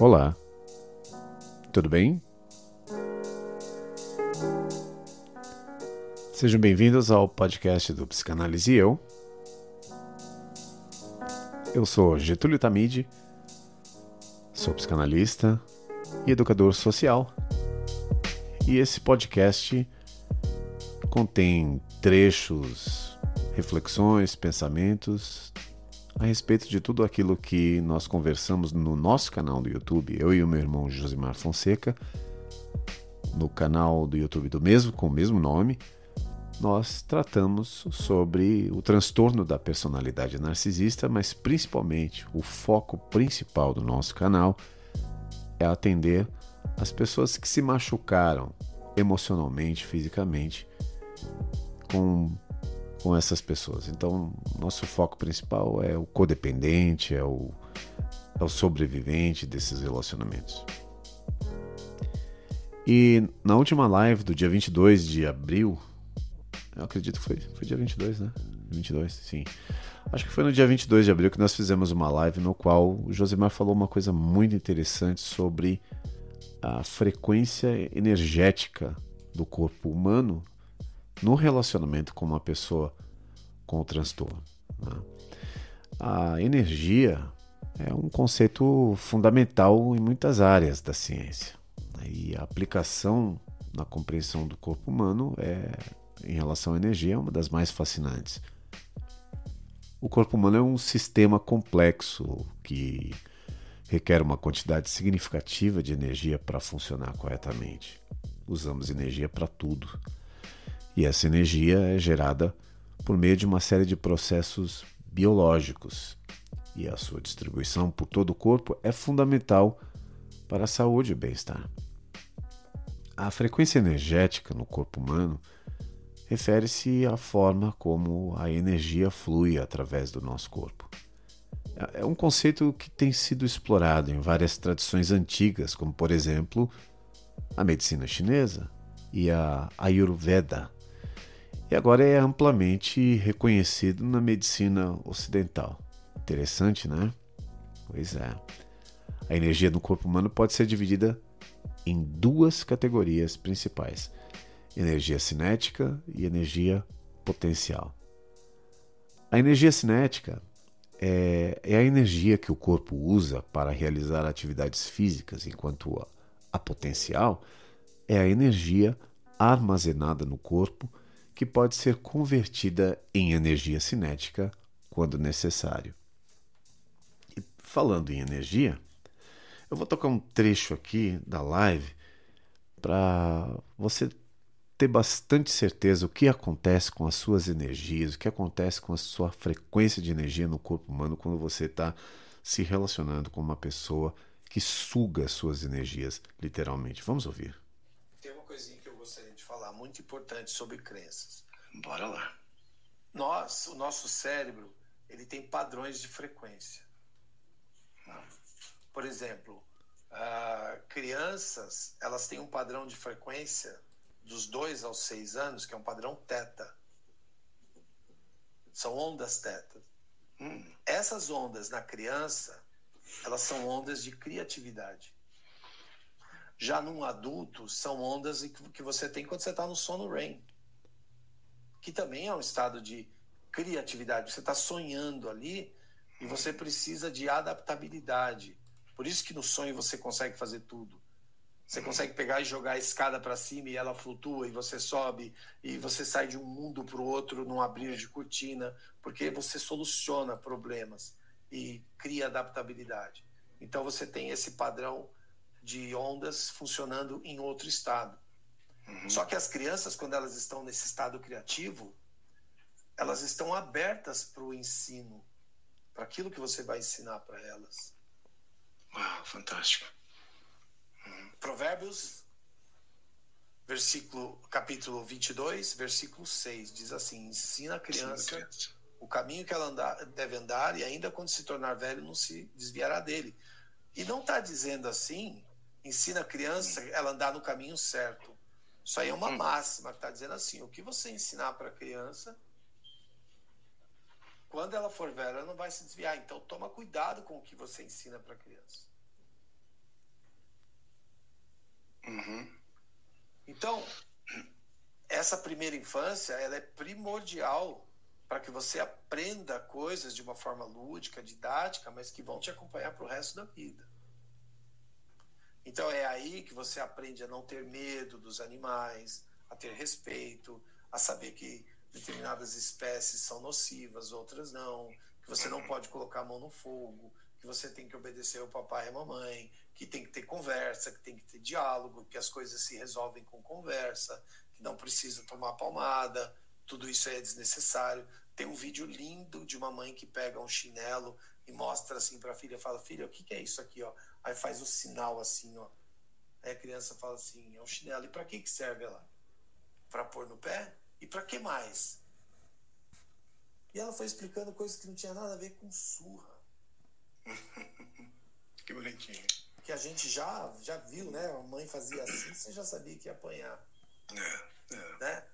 Olá, tudo bem? Sejam bem-vindos ao podcast do Psicanálise Eu. Eu sou Getúlio Tamide, sou psicanalista e educador social. E esse podcast contém trechos, reflexões, pensamentos a respeito de tudo aquilo que nós conversamos no nosso canal do YouTube, eu e o meu irmão Josimar Fonseca, no canal do YouTube do mesmo, com o mesmo nome, nós tratamos sobre o transtorno da personalidade narcisista, mas principalmente o foco principal do nosso canal é atender as pessoas que se machucaram emocionalmente, fisicamente, com com essas pessoas. Então, nosso foco principal é o codependente, é o, é o sobrevivente desses relacionamentos. E na última live do dia 22 de abril, eu acredito que foi, foi dia 22, né? 22, sim. Acho que foi no dia 22 de abril que nós fizemos uma live no qual o Josimar falou uma coisa muito interessante sobre a frequência energética do corpo humano no relacionamento com uma pessoa com o transtorno. Né? A energia é um conceito fundamental em muitas áreas da ciência. Né? E a aplicação na compreensão do corpo humano é, em relação à energia é uma das mais fascinantes. O corpo humano é um sistema complexo que requer uma quantidade significativa de energia para funcionar corretamente. Usamos energia para tudo. E essa energia é gerada por meio de uma série de processos biológicos. E a sua distribuição por todo o corpo é fundamental para a saúde e bem-estar. A frequência energética no corpo humano refere-se à forma como a energia flui através do nosso corpo. É um conceito que tem sido explorado em várias tradições antigas, como por exemplo a medicina chinesa e a Ayurveda, e agora é amplamente reconhecido na medicina ocidental. Interessante, né? Pois é. A energia do corpo humano pode ser dividida em duas categorias principais: energia cinética e energia potencial. A energia cinética é, é, a energia que o corpo usa para realizar atividades físicas, enquanto a, a potencial é a energia armazenada no corpo que pode ser convertida em energia cinética quando necessário. E falando em energia, eu vou tocar um trecho aqui da live para você ter bastante certeza o que acontece com as suas energias, o que acontece com a sua frequência de energia no corpo humano quando você está se relacionando com uma pessoa que suga as suas energias, literalmente. Vamos ouvir muito importante sobre crenças. Bora lá. Nós, o nosso cérebro, ele tem padrões de frequência. Por exemplo, uh, crianças, elas têm um padrão de frequência dos 2 aos 6 anos, que é um padrão teta. São ondas teta. Hum. Essas ondas na criança, elas são ondas de criatividade. Já num adulto, são ondas que você tem quando você está no sono REM, que também é um estado de criatividade. Você está sonhando ali e você precisa de adaptabilidade. Por isso que no sonho você consegue fazer tudo. Você consegue pegar e jogar a escada para cima e ela flutua e você sobe e você sai de um mundo para o outro num abrir de cortina, porque você soluciona problemas e cria adaptabilidade. Então você tem esse padrão de ondas funcionando em outro estado. Uhum. Só que as crianças, quando elas estão nesse estado criativo, elas estão abertas para o ensino, para aquilo que você vai ensinar para elas. Uau, fantástico. Uhum. Provérbios, versículo, capítulo 22, versículo 6, diz assim: Ensina a criança, criança. o caminho que ela andar, deve andar, e ainda quando se tornar velho, não se desviará dele. E não está dizendo assim ensina a criança ela andar no caminho certo. Isso aí é uma hum. máxima que está dizendo assim: o que você ensinar para a criança, quando ela for velha, ela não vai se desviar. Então, toma cuidado com o que você ensina para a criança. Uhum. Então, essa primeira infância, ela é primordial para que você aprenda coisas de uma forma lúdica, didática, mas que vão te acompanhar para o resto da vida. Então é aí que você aprende a não ter medo dos animais, a ter respeito, a saber que determinadas espécies são nocivas, outras não, que você não pode colocar a mão no fogo, que você tem que obedecer ao papai e à mamãe, que tem que ter conversa, que tem que ter diálogo, que as coisas se resolvem com conversa, que não precisa tomar palmada, tudo isso é desnecessário. Tem um vídeo lindo de uma mãe que pega um chinelo e mostra assim para a filha, fala: "Filha, o que, que é isso aqui, ó?" Aí faz o sinal assim, ó. Aí a criança fala assim: "É um chinelo. E para que que serve ela? Para pôr no pé? E para que mais?" E ela foi explicando coisas que não tinha nada a ver com surra. que bonitinho. Que a gente já já viu, né? A mãe fazia assim, você já sabia que ia apanhar. É, é. Né?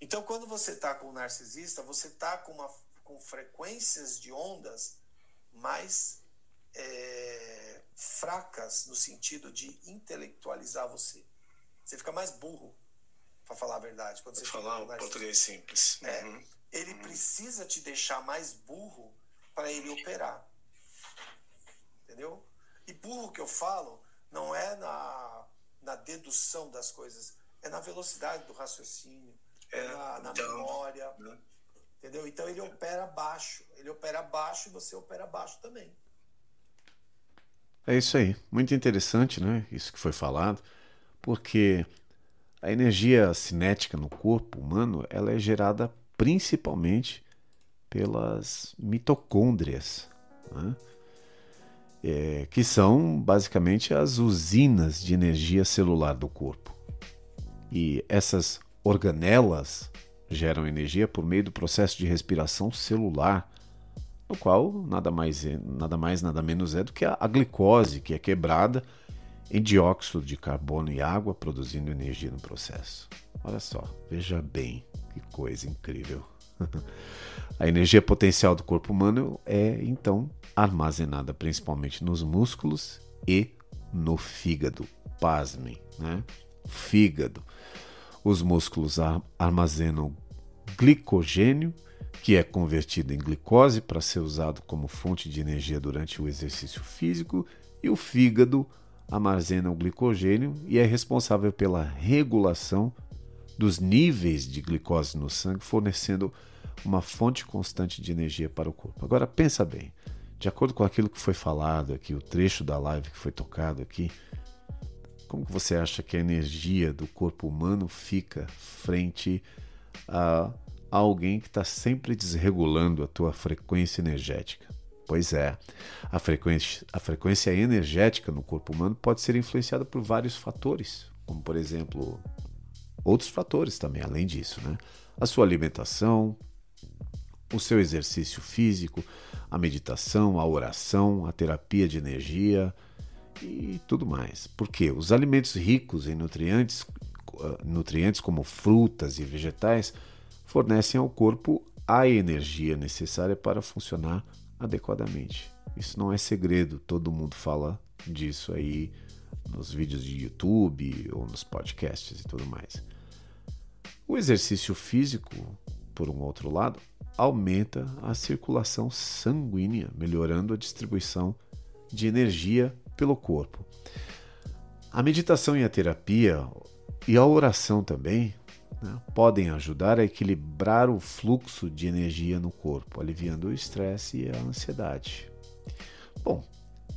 Então, quando você está com um narcisista, você está com, uma, com frequências de ondas mais é, fracas no sentido de intelectualizar você. Você fica mais burro, para falar a verdade. Quando você falar o português simples. É. Uhum. Ele precisa te deixar mais burro para ele operar. Entendeu? E burro que eu falo não é na, na dedução das coisas, é na velocidade do raciocínio, é, É, na, na então, memória. né? Entendeu? Então ele opera baixo. Ele opera baixo e você opera baixo também. É isso aí. Muito interessante, né? Isso que foi falado, porque a energia cinética no corpo humano ela é gerada principalmente pelas mitocôndrias, né? É, que são basicamente as usinas de energia celular do corpo. E essas organelas geram energia por meio do processo de respiração celular, no qual nada mais, é, nada mais nada menos é do que a, a glicose, que é quebrada em dióxido de carbono e água, produzindo energia no processo. Olha só, veja bem que coisa incrível. a energia potencial do corpo humano é então armazenada principalmente nos músculos e no fígado. Pasmem, né? Fígado. Os músculos ar- armazenam glicogênio, que é convertido em glicose para ser usado como fonte de energia durante o exercício físico, e o fígado armazena o glicogênio e é responsável pela regulação dos níveis de glicose no sangue, fornecendo uma fonte constante de energia para o corpo. Agora pensa bem, de acordo com aquilo que foi falado aqui, o trecho da live que foi tocado aqui, como que você acha que a energia do corpo humano fica frente a alguém que está sempre desregulando a tua frequência energética? Pois é, a frequência, a frequência energética no corpo humano pode ser influenciada por vários fatores, como por exemplo outros fatores também, além disso, né? A sua alimentação, o seu exercício físico, a meditação, a oração, a terapia de energia e tudo mais. Porque os alimentos ricos em nutrientes, uh, nutrientes como frutas e vegetais, fornecem ao corpo a energia necessária para funcionar adequadamente. Isso não é segredo, todo mundo fala disso aí nos vídeos de YouTube ou nos podcasts e tudo mais. O exercício físico, por um outro lado, aumenta a circulação sanguínea, melhorando a distribuição de energia pelo corpo. A meditação e a terapia e a oração também né, podem ajudar a equilibrar o fluxo de energia no corpo, aliviando o estresse e a ansiedade. Bom,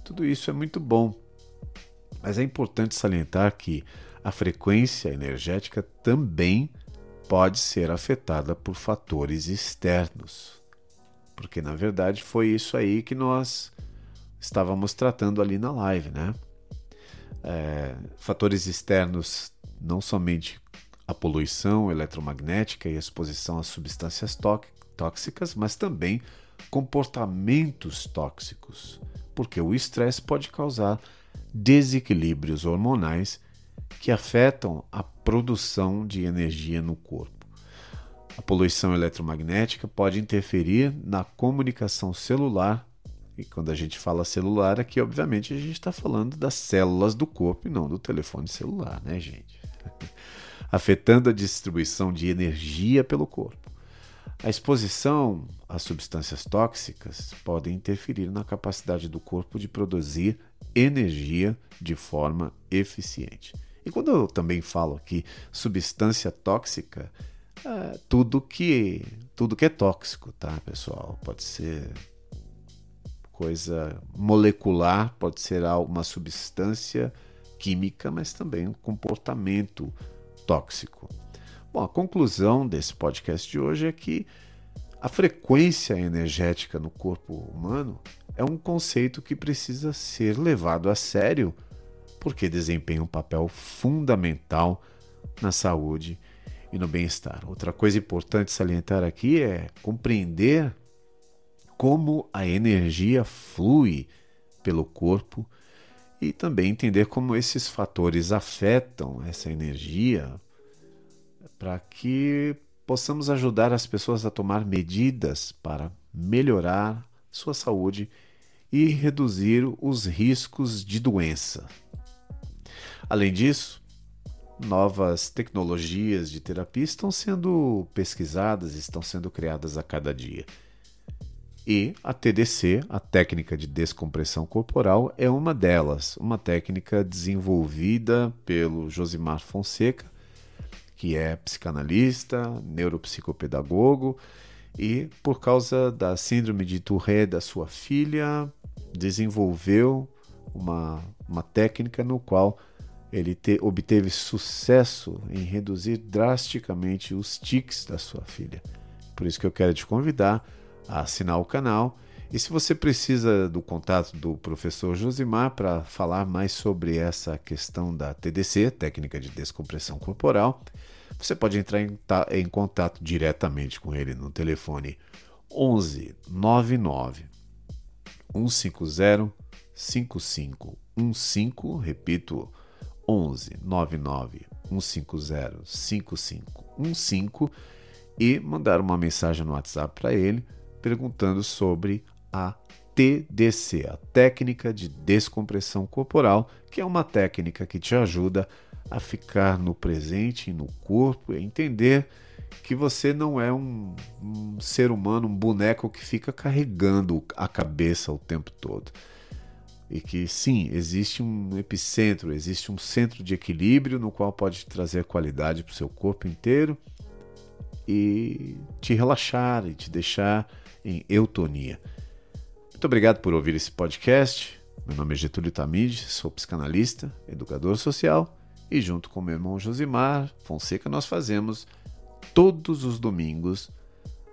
tudo isso é muito bom, mas é importante salientar que a frequência energética também pode ser afetada por fatores externos. Porque na verdade foi isso aí que nós estávamos tratando ali na live, né? É, fatores externos não somente a poluição eletromagnética e a exposição a substâncias tóxicas, mas também comportamentos tóxicos, porque o estresse pode causar desequilíbrios hormonais que afetam a produção de energia no corpo. A poluição eletromagnética pode interferir na comunicação celular E quando a gente fala celular aqui, obviamente a gente está falando das células do corpo e não do telefone celular, né, gente? Afetando a distribuição de energia pelo corpo. A exposição a substâncias tóxicas pode interferir na capacidade do corpo de produzir energia de forma eficiente. E quando eu também falo aqui substância tóxica, é tudo que tudo que é tóxico, tá, pessoal? Pode ser coisa molecular, pode ser uma substância química, mas também um comportamento tóxico. Bom, a conclusão desse podcast de hoje é que a frequência energética no corpo humano é um conceito que precisa ser levado a sério, porque desempenha um papel fundamental na saúde e no bem-estar. Outra coisa importante salientar aqui é compreender como a energia flui pelo corpo e também entender como esses fatores afetam essa energia para que possamos ajudar as pessoas a tomar medidas para melhorar sua saúde e reduzir os riscos de doença. Além disso, novas tecnologias de terapia estão sendo pesquisadas, estão sendo criadas a cada dia. E a TDC, a técnica de descompressão corporal, é uma delas, uma técnica desenvolvida pelo Josimar Fonseca, que é psicanalista, neuropsicopedagogo e, por causa da síndrome de Tourette da sua filha, desenvolveu uma, uma técnica no qual ele te, obteve sucesso em reduzir drasticamente os tics da sua filha. Por isso que eu quero te convidar a assinar o canal. E se você precisa do contato do professor Josimar para falar mais sobre essa questão da TDC, técnica de descompressão corporal, você pode entrar em, em contato diretamente com ele no telefone 11 99 150 5515, repito, 11 99 150 5515 e mandar uma mensagem no WhatsApp para ele perguntando sobre a TDC, a técnica de descompressão corporal, que é uma técnica que te ajuda a ficar no presente e no corpo, a entender que você não é um, um, ser humano, um boneco que fica carregando a cabeça o tempo todo. E que sim, existe um epicentro, existe um centro de equilíbrio no qual pode trazer qualidade para o seu corpo inteiro e te relaxar e te deixar em eutonia. Muito obrigado por ouvir esse podcast. Meu nome é Getúlio Tamid, sou psicanalista, educador social e junto com meu irmão Josimar Fonseca nós fazemos todos os domingos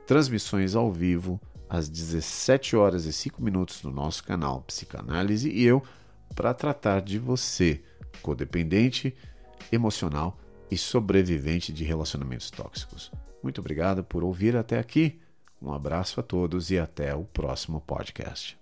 transmissões ao vivo às 17 horas e 5 minutos no nosso canal Psicanálise e eu para tratar de você, codependente, emocional e sobrevivente de relacionamentos tóxicos. Muito obrigado por ouvir até aqui. Um abraço a todos e até o próximo podcast.